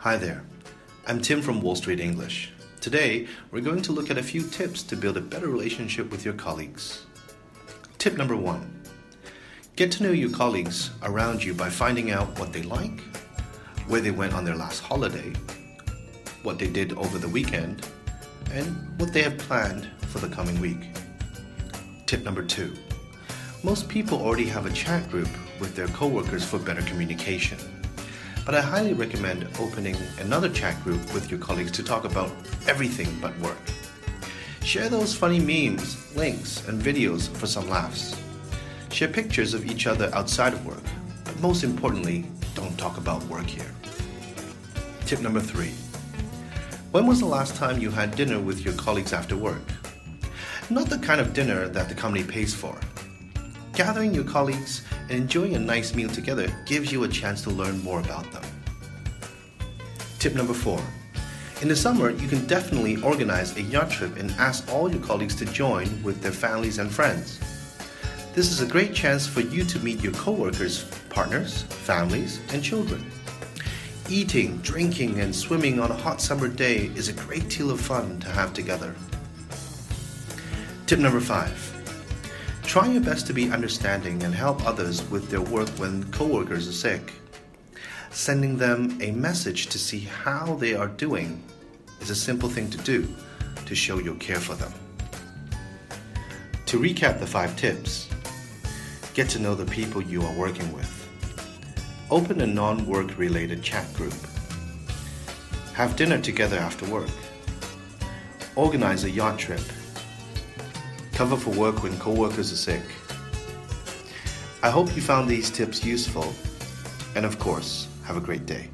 Hi there. I'm Tim from Wall Street English. Today, we're going to look at a few tips to build a better relationship with your colleagues. Tip number one Get to know your colleagues around you by finding out what they like, where they went on their last holiday, what they did over the weekend, and what they have planned for the coming week. Tip number two Most people already have a chat group with their coworkers for better communication but I highly recommend opening another chat group with your colleagues to talk about everything but work. Share those funny memes, links, and videos for some laughs. Share pictures of each other outside of work, but most importantly, don't talk about work here. Tip number three When was the last time you had dinner with your colleagues after work? Not the kind of dinner that the company pays for. Gathering your colleagues enjoying a nice meal together gives you a chance to learn more about them. Tip number four In the summer, you can definitely organize a yacht trip and ask all your colleagues to join with their families and friends. This is a great chance for you to meet your coworkers, partners, families, and children. Eating, drinking, and swimming on a hot summer day is a great deal of fun to have together. Tip number five Try your best to be understanding and help others with their work when coworkers are sick. Sending them a message to see how they are doing is a simple thing to do to show your care for them. To recap the five tips, get to know the people you are working with. Open a non work related chat group. Have dinner together after work. Organize a yacht trip cover for work when co-workers are sick. I hope you found these tips useful and of course, have a great day.